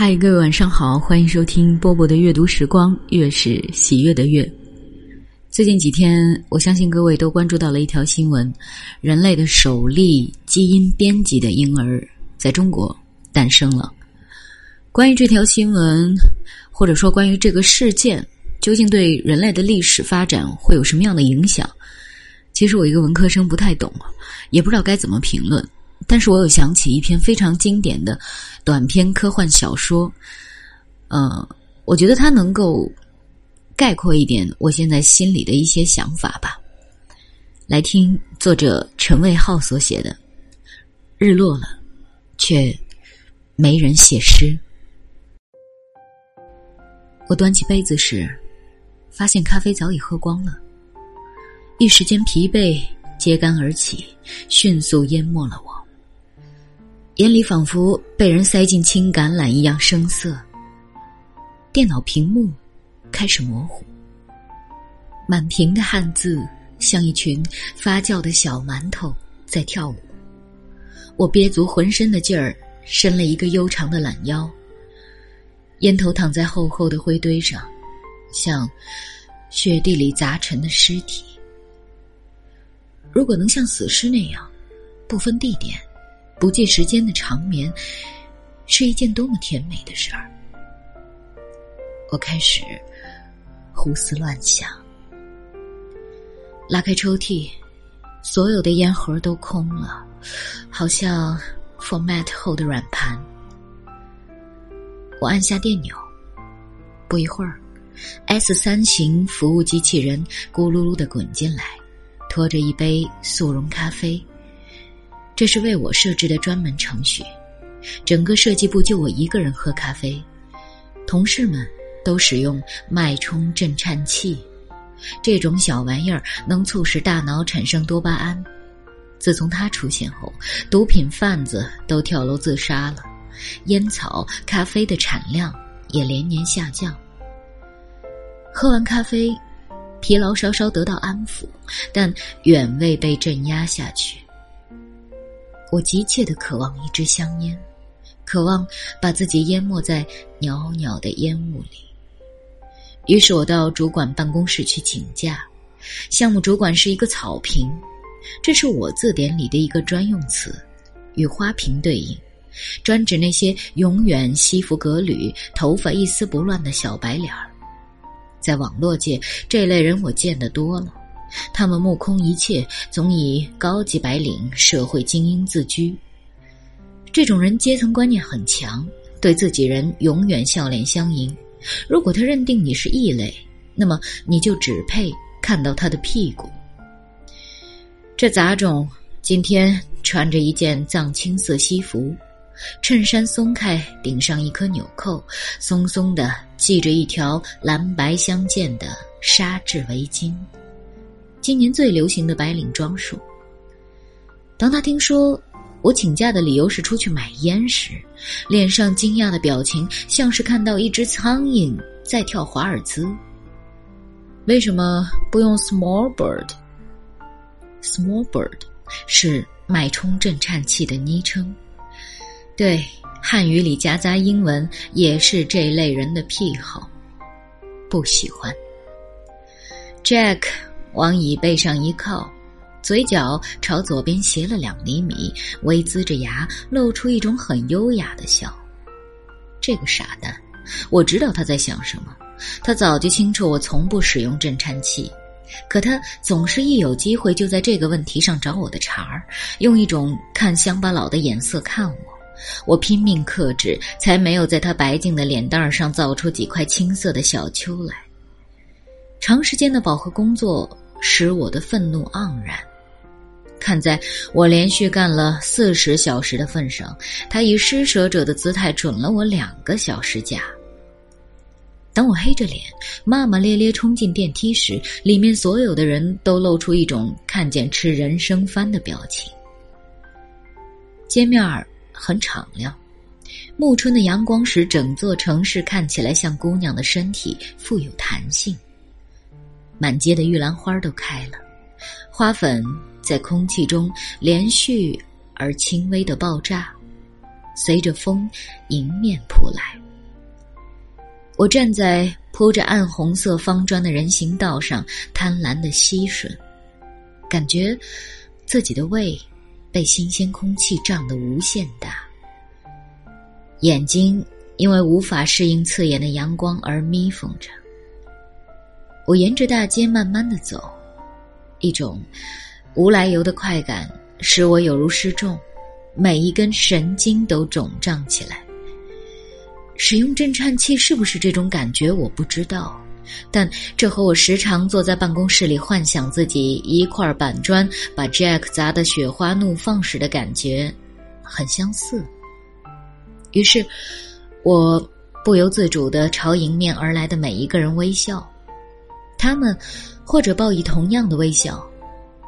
嗨，各位晚上好，欢迎收听波波的阅读时光，月是喜悦的月。最近几天，我相信各位都关注到了一条新闻：人类的首例基因编辑的婴儿在中国诞生了。关于这条新闻，或者说关于这个事件，究竟对人类的历史发展会有什么样的影响？其实我一个文科生不太懂，也不知道该怎么评论。但是我有想起一篇非常经典的短篇科幻小说，呃，我觉得它能够概括一点我现在心里的一些想法吧。来听作者陈卫浩所写的《日落了，却没人写诗》。我端起杯子时，发现咖啡早已喝光了，一时间疲惫揭竿而起，迅速淹没了我。眼里仿佛被人塞进青橄榄一样生涩。电脑屏幕开始模糊，满屏的汉字像一群发酵的小馒头在跳舞。我憋足浑身的劲儿，伸了一个悠长的懒腰。烟头躺在厚厚的灰堆上，像雪地里砸沉的尸体。如果能像死尸那样，不分地点。不计时间的长眠，是一件多么甜美的事儿。我开始胡思乱想，拉开抽屉，所有的烟盒都空了，好像 format 后的软盘。我按下电钮，不一会儿，S 三型服务机器人咕噜噜的滚进来，拖着一杯速溶咖啡。这是为我设置的专门程序，整个设计部就我一个人喝咖啡，同事们都使用脉冲震颤器，这种小玩意儿能促使大脑产生多巴胺。自从它出现后，毒品贩子都跳楼自杀了，烟草、咖啡的产量也连年下降。喝完咖啡，疲劳稍稍得到安抚，但远未被镇压下去。我急切的渴望一支香烟，渴望把自己淹没在袅袅的烟雾里。于是我到主管办公室去请假。项目主管是一个草坪，这是我字典里的一个专用词，与花瓶对应，专指那些永远西服革履、头发一丝不乱的小白脸儿。在网络界，这类人我见得多了。他们目空一切，总以高级白领、社会精英自居。这种人阶层观念很强，对自己人永远笑脸相迎。如果他认定你是异类，那么你就只配看到他的屁股。这杂种今天穿着一件藏青色西服，衬衫松开，顶上一颗纽扣，松松的系着一条蓝白相间的纱质围巾。今年最流行的白领装束。当他听说我请假的理由是出去买烟时，脸上惊讶的表情像是看到一只苍蝇在跳华尔兹。为什么不用 small bird？small bird 是脉冲震颤器的昵称。对，汉语里夹杂英文也是这类人的癖好。不喜欢。Jack。往椅背上一靠，嘴角朝左边斜了两厘米，微呲着牙，露出一种很优雅的笑。这个傻蛋，我知道他在想什么。他早就清楚我从不使用震颤器，可他总是一有机会就在这个问题上找我的茬儿，用一种看乡巴佬的眼色看我。我拼命克制，才没有在他白净的脸蛋上造出几块青色的小丘来。长时间的饱和工作使我的愤怒盎然。看在我连续干了四十小时的份上，他以施舍者的姿态准了我两个小时假。当我黑着脸骂骂咧咧冲进电梯时，里面所有的人都露出一种看见吃人生番的表情。街面儿很敞亮，暮春的阳光使整座城市看起来像姑娘的身体，富有弹性。满街的玉兰花都开了，花粉在空气中连续而轻微的爆炸，随着风迎面扑来。我站在铺着暗红色方砖的人行道上，贪婪的吸吮，感觉自己的胃被新鲜空气胀得无限大，眼睛因为无法适应刺眼的阳光而眯缝着。我沿着大街慢慢的走，一种无来由的快感使我有如失重，每一根神经都肿胀起来。使用震颤器是不是这种感觉？我不知道，但这和我时常坐在办公室里幻想自己一块板砖把 Jack 砸得雪花怒放时的感觉很相似。于是，我不由自主地朝迎面而来的每一个人微笑，他们或者报以同样的微笑，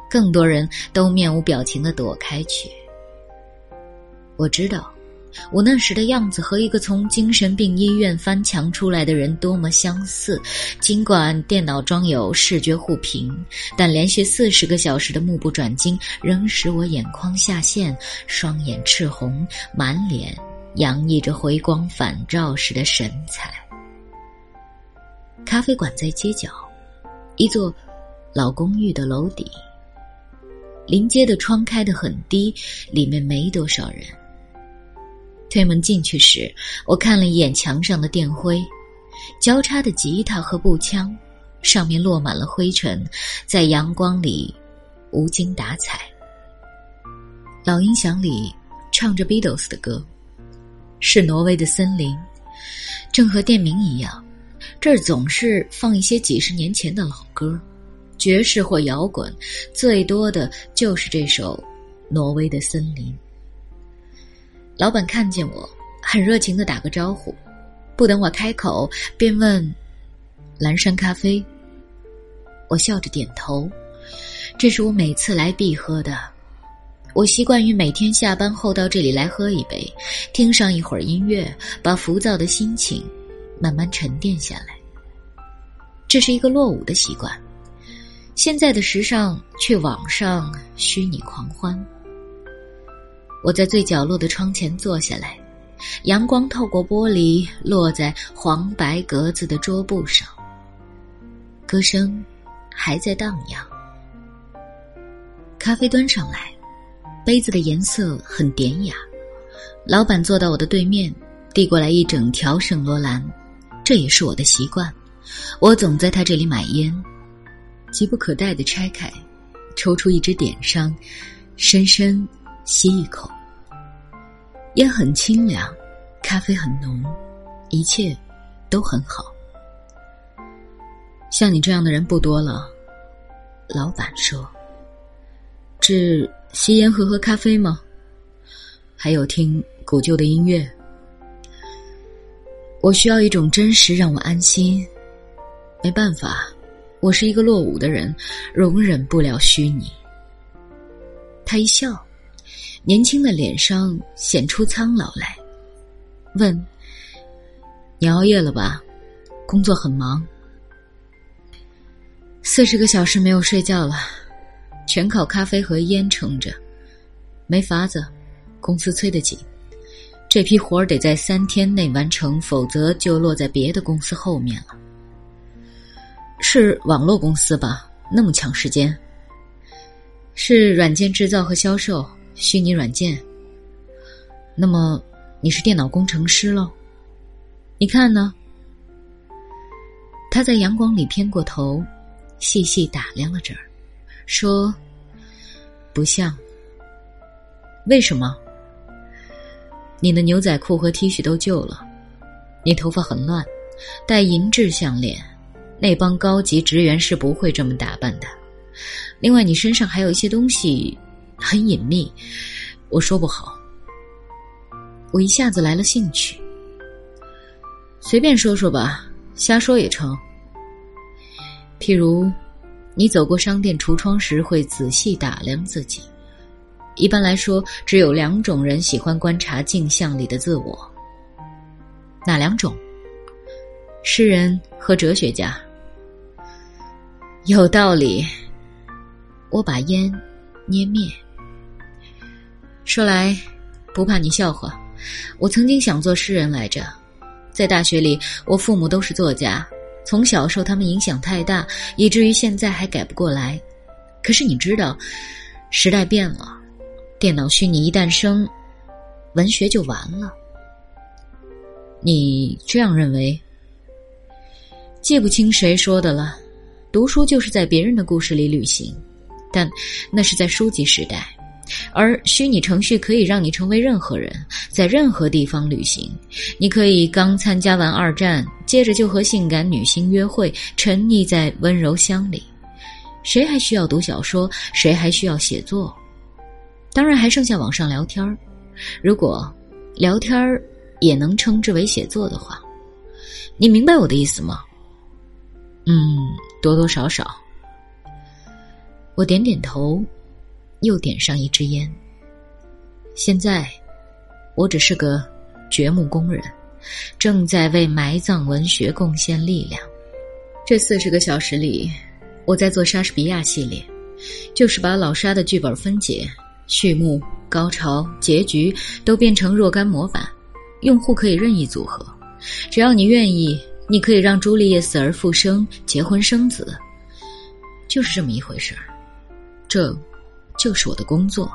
更多人都面无表情地躲开去。我知道。我那时的样子和一个从精神病医院翻墙出来的人多么相似！尽管电脑装有视觉护屏，但连续四十个小时的目不转睛仍使我眼眶下陷，双眼赤红，满脸洋溢着回光返照时的神采。咖啡馆在街角，一座老公寓的楼底，临街的窗开得很低，里面没多少人。推门进去时，我看了一眼墙上的电灰，交叉的吉他和步枪，上面落满了灰尘，在阳光里无精打采。老音响里唱着 Beatles 的歌，是挪威的森林，正和店名一样，这儿总是放一些几十年前的老歌，爵士或摇滚，最多的就是这首《挪威的森林》。老板看见我，很热情的打个招呼，不等我开口，便问：“蓝山咖啡。”我笑着点头，这是我每次来必喝的。我习惯于每天下班后到这里来喝一杯，听上一会儿音乐，把浮躁的心情慢慢沉淀下来。这是一个落伍的习惯，现在的时尚却网上虚拟狂欢。我在最角落的窗前坐下来，阳光透过玻璃落在黄白格子的桌布上。歌声还在荡漾。咖啡端上来，杯子的颜色很典雅。老板坐到我的对面，递过来一整条圣罗兰，这也是我的习惯。我总在他这里买烟，急不可待的拆开，抽出一支点上，深深。吸一口，烟很清凉，咖啡很浓，一切都很好。像你这样的人不多了，老板说。只吸烟和喝咖啡吗？还有听古旧的音乐。我需要一种真实让我安心。没办法，我是一个落伍的人，容忍不了虚拟。他一笑。年轻的脸上显出苍老来，问：“你熬夜了吧？工作很忙，四十个小时没有睡觉了，全靠咖啡和烟撑着。没法子，公司催得紧，这批活儿得在三天内完成，否则就落在别的公司后面了。是网络公司吧？那么抢时间？是软件制造和销售。”虚拟软件。那么，你是电脑工程师喽？你看呢？他在阳光里偏过头，细细打量了这儿，说：“不像。为什么？你的牛仔裤和 T 恤都旧了，你头发很乱，戴银质项链，那帮高级职员是不会这么打扮的。另外，你身上还有一些东西。”很隐秘，我说不好。我一下子来了兴趣，随便说说吧，瞎说也成。譬如，你走过商店橱窗时会仔细打量自己。一般来说，只有两种人喜欢观察镜像里的自我。哪两种？诗人和哲学家。有道理。我把烟捏灭。说来，不怕你笑话，我曾经想做诗人来着，在大学里，我父母都是作家，从小受他们影响太大，以至于现在还改不过来。可是你知道，时代变了，电脑虚拟一诞生，文学就完了。你这样认为？记不清谁说的了。读书就是在别人的故事里旅行，但那是在书籍时代，而虚拟程序可以让你成为任何人，在任何地方旅行。你可以刚参加完二战，接着就和性感女星约会，沉溺在温柔乡里。谁还需要读小说？谁还需要写作？当然还剩下网上聊天儿。如果聊天儿也能称之为写作的话，你明白我的意思吗？嗯，多多少少。我点点头，又点上一支烟。现在，我只是个掘墓工人，正在为埋葬文学贡献力量。这四十个小时里，我在做莎士比亚系列，就是把老莎的剧本分解、序幕、高潮、结局都变成若干模板，用户可以任意组合，只要你愿意。你可以让朱丽叶死而复生，结婚生子，就是这么一回事儿。这，就是我的工作。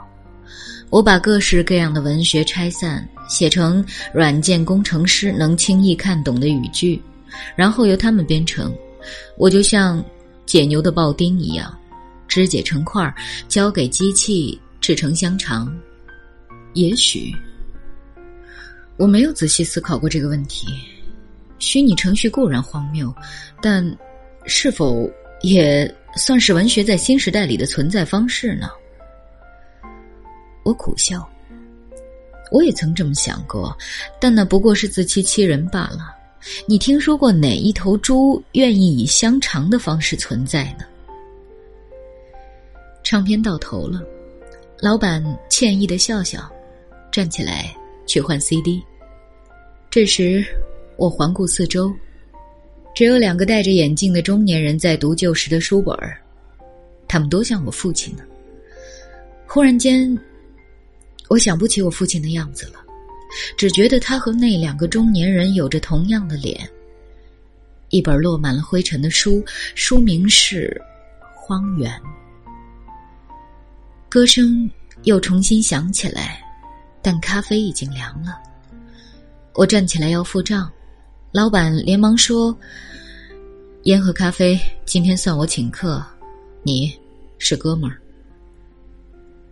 我把各式各样的文学拆散，写成软件工程师能轻易看懂的语句，然后由他们编程。我就像解牛的刨丁一样，肢解成块，交给机器制成香肠。也许，我没有仔细思考过这个问题。虚拟程序固然荒谬，但是否也算是文学在新时代里的存在方式呢？我苦笑。我也曾这么想过，但那不过是自欺欺人罢了。你听说过哪一头猪愿意以香肠的方式存在呢？唱片到头了，老板歉意的笑笑，站起来去换 CD。这时。我环顾四周，只有两个戴着眼镜的中年人在读旧时的书本儿，他们多像我父亲呢。忽然间，我想不起我父亲的样子了，只觉得他和那两个中年人有着同样的脸。一本落满了灰尘的书，书名是《荒原》。歌声又重新响起来，但咖啡已经凉了。我站起来要付账。老板连忙说：“烟和咖啡今天算我请客，你是哥们儿。”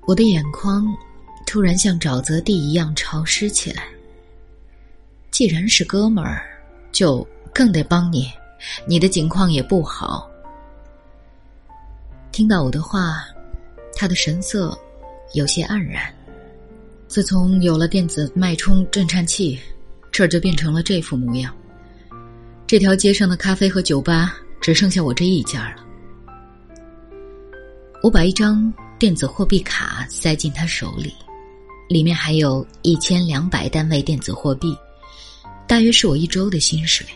我的眼眶突然像沼泽地一样潮湿起来。既然是哥们儿，就更得帮你。你的境况也不好。听到我的话，他的神色有些黯然。自从有了电子脉冲震颤器，这儿就变成了这副模样。这条街上的咖啡和酒吧只剩下我这一家了。我把一张电子货币卡塞进他手里，里面还有一千两百单位电子货币，大约是我一周的薪水。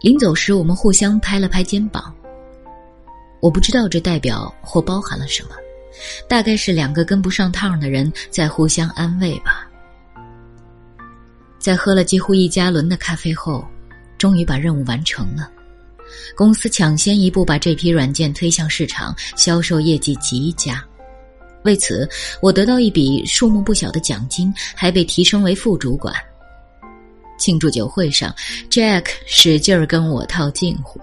临走时，我们互相拍了拍肩膀。我不知道这代表或包含了什么，大概是两个跟不上趟的人在互相安慰吧。在喝了几乎一加仑的咖啡后。终于把任务完成了，公司抢先一步把这批软件推向市场，销售业绩极佳。为此，我得到一笔数目不小的奖金，还被提升为副主管。庆祝酒会上，Jack 使劲儿跟我套近乎，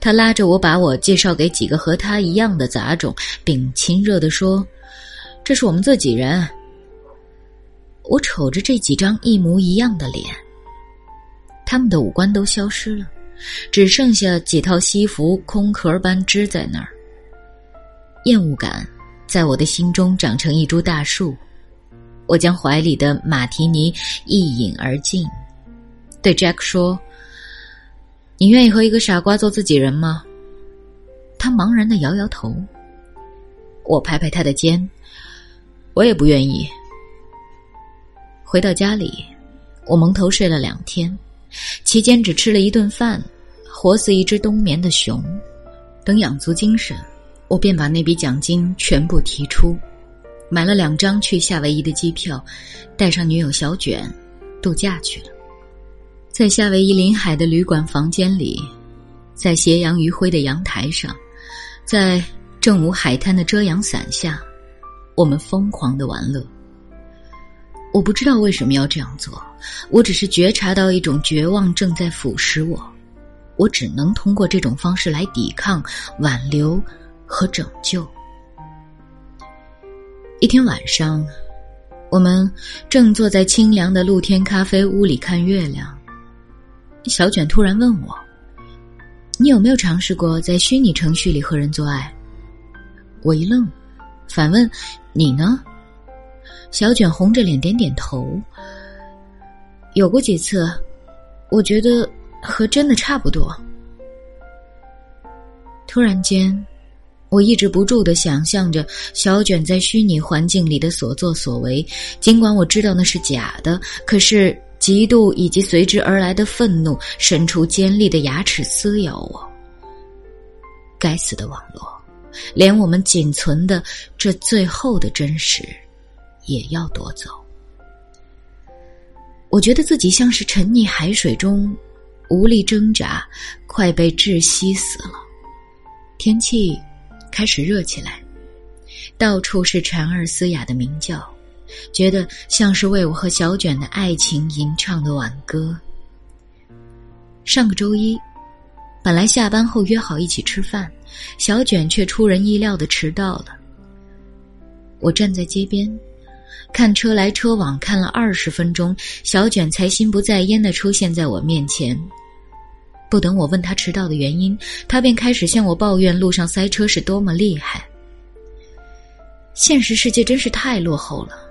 他拉着我把我介绍给几个和他一样的杂种，并亲热地说：“这是我们自己人。”我瞅着这几张一模一样的脸。他们的五官都消失了，只剩下几套西服空壳般支在那儿。厌恶感在我的心中长成一株大树，我将怀里的马提尼一饮而尽，对 Jack 说：“你愿意和一个傻瓜做自己人吗？”他茫然的摇摇头。我拍拍他的肩：“我也不愿意。”回到家里，我蒙头睡了两天。期间只吃了一顿饭，活似一只冬眠的熊。等养足精神，我便把那笔奖金全部提出，买了两张去夏威夷的机票，带上女友小卷，度假去了。在夏威夷临海的旅馆房间里，在斜阳余晖的阳台上，在正午海滩的遮阳伞下，我们疯狂的玩乐。我不知道为什么要这样做，我只是觉察到一种绝望正在腐蚀我，我只能通过这种方式来抵抗、挽留和拯救。一天晚上，我们正坐在清凉的露天咖啡屋里看月亮。小卷突然问我：“你有没有尝试过在虚拟程序里和人做爱？”我一愣，反问：“你呢？”小卷红着脸点点头。有过几次，我觉得和真的差不多。突然间，我抑制不住的想象着小卷在虚拟环境里的所作所为，尽管我知道那是假的，可是。嫉妒以及随之而来的愤怒，伸出尖利的牙齿撕咬我。该死的网络，连我们仅存的这最后的真实，也要夺走。我觉得自己像是沉溺海水中，无力挣扎，快被窒息死了。天气开始热起来，到处是蝉儿嘶哑的鸣叫。觉得像是为我和小卷的爱情吟唱的挽歌。上个周一，本来下班后约好一起吃饭，小卷却出人意料的迟到了。我站在街边，看车来车往，看了二十分钟，小卷才心不在焉的出现在我面前。不等我问他迟到的原因，他便开始向我抱怨路上塞车是多么厉害。现实世界真是太落后了。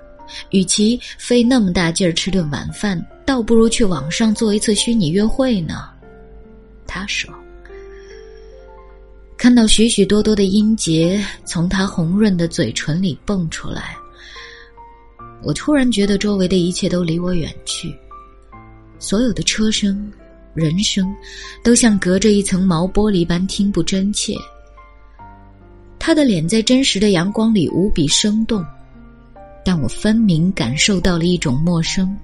与其费那么大劲儿吃顿晚饭，倒不如去网上做一次虚拟约会呢。他说：“看到许许多多的音节从他红润的嘴唇里蹦出来，我突然觉得周围的一切都离我远去，所有的车声、人声，都像隔着一层毛玻璃般听不真切。他的脸在真实的阳光里无比生动。”但我分明感受到了一种陌生，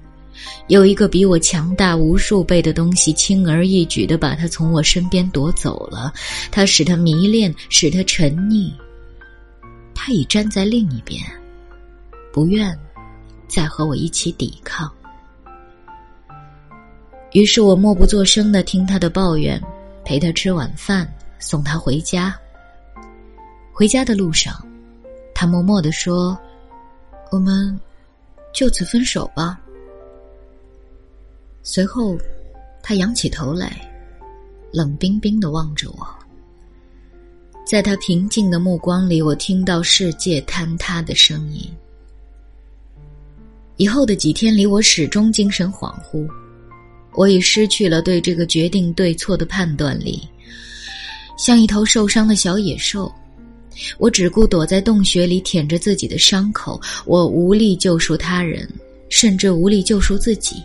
有一个比我强大无数倍的东西，轻而易举的把他从我身边夺走了。他使他迷恋，使他沉溺。他已站在另一边，不愿再和我一起抵抗。于是我默不作声的听他的抱怨，陪他吃晚饭，送他回家。回家的路上，他默默的说。我们就此分手吧。随后，他仰起头来，冷冰冰的望着我。在他平静的目光里，我听到世界坍塌的声音。以后的几天里，我始终精神恍惚，我已失去了对这个决定对错的判断力，像一头受伤的小野兽。我只顾躲在洞穴里舔着自己的伤口，我无力救赎他人，甚至无力救赎自己，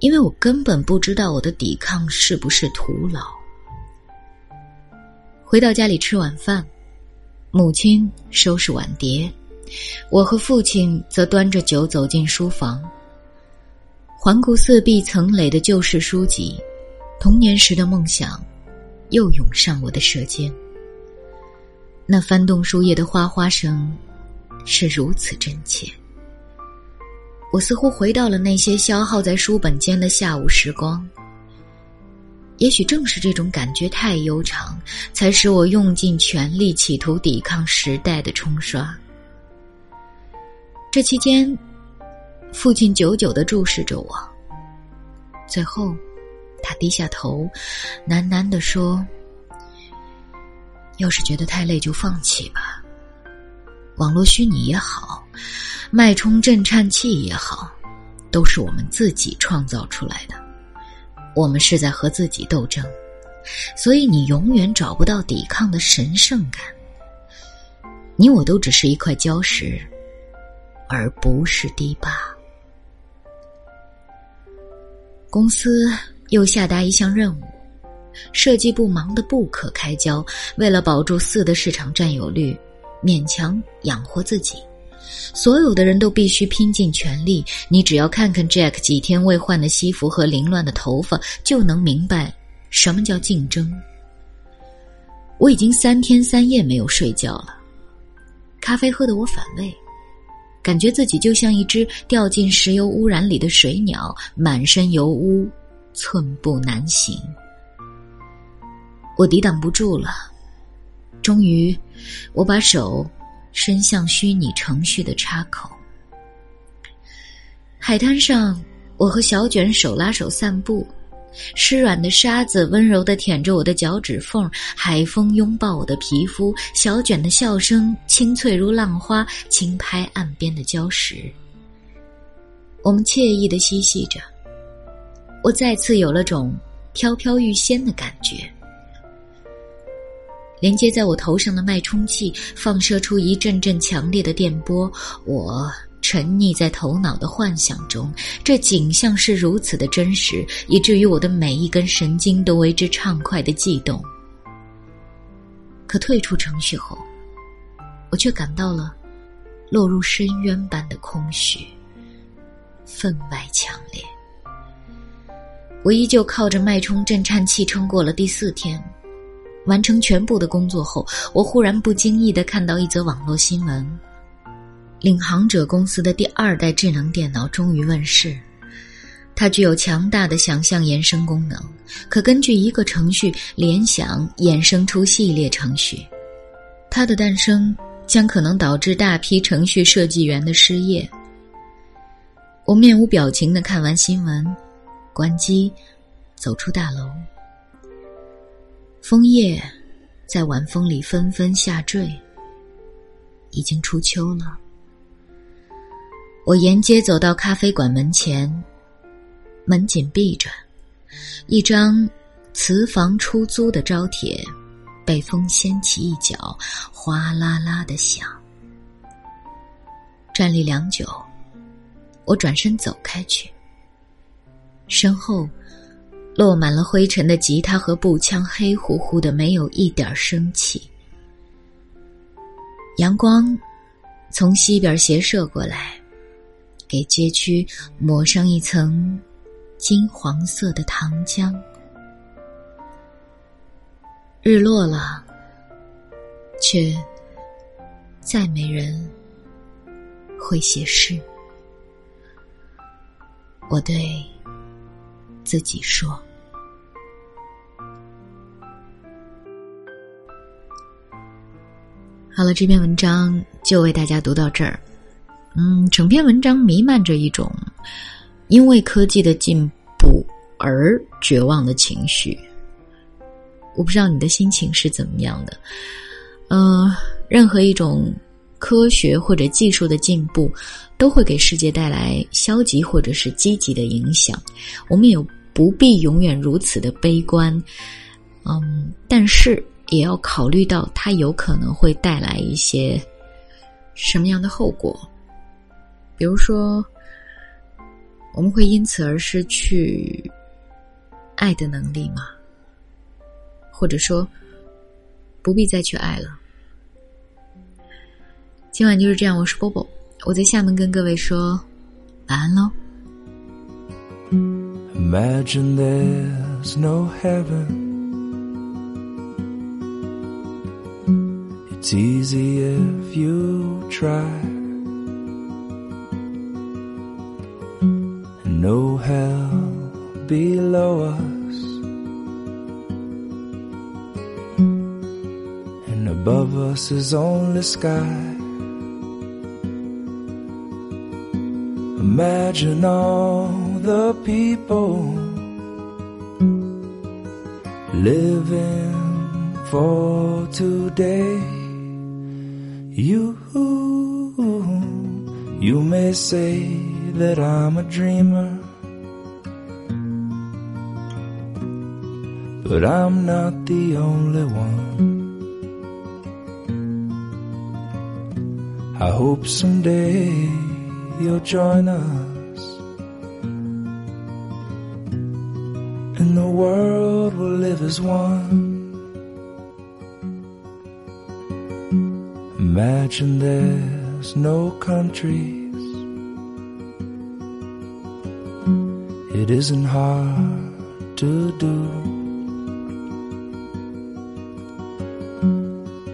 因为我根本不知道我的抵抗是不是徒劳。回到家里吃晚饭，母亲收拾碗碟，我和父亲则端着酒走进书房。环顾四壁层垒的旧式书籍，童年时的梦想又涌上我的舌尖。那翻动书页的哗哗声，是如此真切。我似乎回到了那些消耗在书本间的下午时光。也许正是这种感觉太悠长，才使我用尽全力企图抵抗时代的冲刷。这期间，父亲久久的注视着我。最后，他低下头，喃喃的说。要是觉得太累，就放弃吧。网络虚拟也好，脉冲震颤器也好，都是我们自己创造出来的。我们是在和自己斗争，所以你永远找不到抵抗的神圣感。你我都只是一块礁石，而不是堤坝。公司又下达一项任务。设计部忙得不可开交，为了保住四的市场占有率，勉强养活自己，所有的人都必须拼尽全力。你只要看看 Jack 几天未换的西服和凌乱的头发，就能明白什么叫竞争。我已经三天三夜没有睡觉了，咖啡喝得我反胃，感觉自己就像一只掉进石油污染里的水鸟，满身油污，寸步难行。我抵挡不住了，终于，我把手伸向虚拟程序的插口。海滩上，我和小卷手拉手散步。湿软的沙子温柔地舔着我的脚趾缝，海风拥抱我的皮肤，小卷的笑声清脆如浪花，轻拍岸边的礁石。我们惬意地嬉戏着，我再次有了种飘飘欲仙的感觉。连接在我头上的脉冲器放射出一阵阵强烈的电波，我。沉溺在头脑的幻想中，这景象是如此的真实，以至于我的每一根神经都为之畅快的悸动。可退出程序后，我却感到了落入深渊般的空虚，分外强烈。我依旧靠着脉冲震颤器撑过了第四天。完成全部的工作后，我忽然不经意的看到一则网络新闻。领航者公司的第二代智能电脑终于问世，它具有强大的想象延伸功能，可根据一个程序联想衍生出系列程序。它的诞生将可能导致大批程序设计员的失业。我面无表情的看完新闻，关机，走出大楼。枫叶在晚风里纷纷下坠，已经初秋了。我沿街走到咖啡馆门前，门紧闭着，一张瓷房出租的招帖被风掀起一角，哗啦啦的响。站立良久，我转身走开去。身后落满了灰尘的吉他和步枪，黑乎乎的，没有一点生气。阳光从西边斜射过来。给街区抹上一层金黄色的糖浆。日落了，却再没人会写诗。我对自己说：“好了，这篇文章就为大家读到这儿。”嗯，整篇文章弥漫着一种因为科技的进步而绝望的情绪。我不知道你的心情是怎么样的。呃，任何一种科学或者技术的进步，都会给世界带来消极或者是积极的影响。我们也不必永远如此的悲观。嗯，但是也要考虑到它有可能会带来一些什么样的后果。比如说，我们会因此而失去爱的能力吗？或者说，不必再去爱了？今晚就是这样，我是波波，我在厦门跟各位说晚安喽。no hell below us, and above us is only sky. Imagine all the people living for today. You, you may say that I'm a dreamer. But I'm not the only one. I hope someday you'll join us. And the world will live as one. Imagine there's no countries. It isn't hard to do.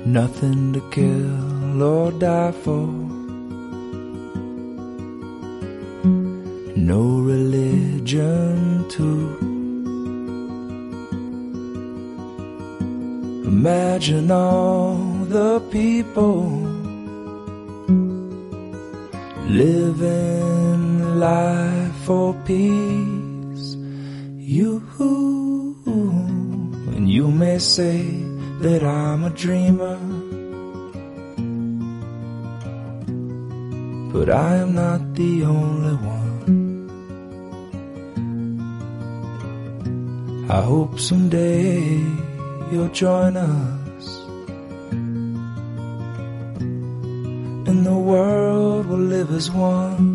Nothing to kill or die for. Imagine all the people living life for peace. You and you may say that I'm a dreamer, but I am not the only one. I hope someday you'll join us. The world will live as one.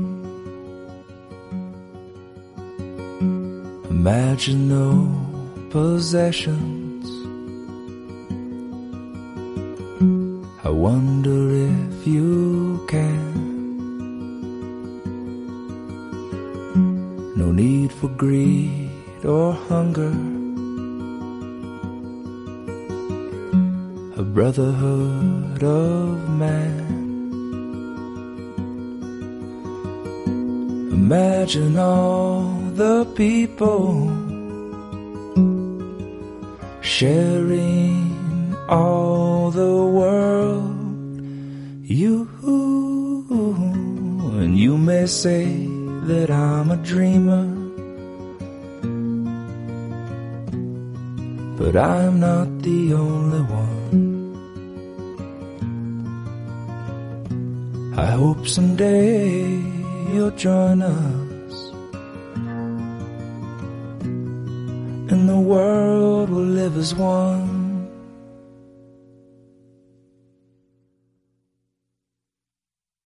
Imagine no possessions. I wonder if you can. No need for greed or hunger. A brotherhood of man. Imagine all the people sharing all the world. You and you may say that I'm a dreamer, but I'm not the only one. I hope someday you'll join us. And the world will live as one.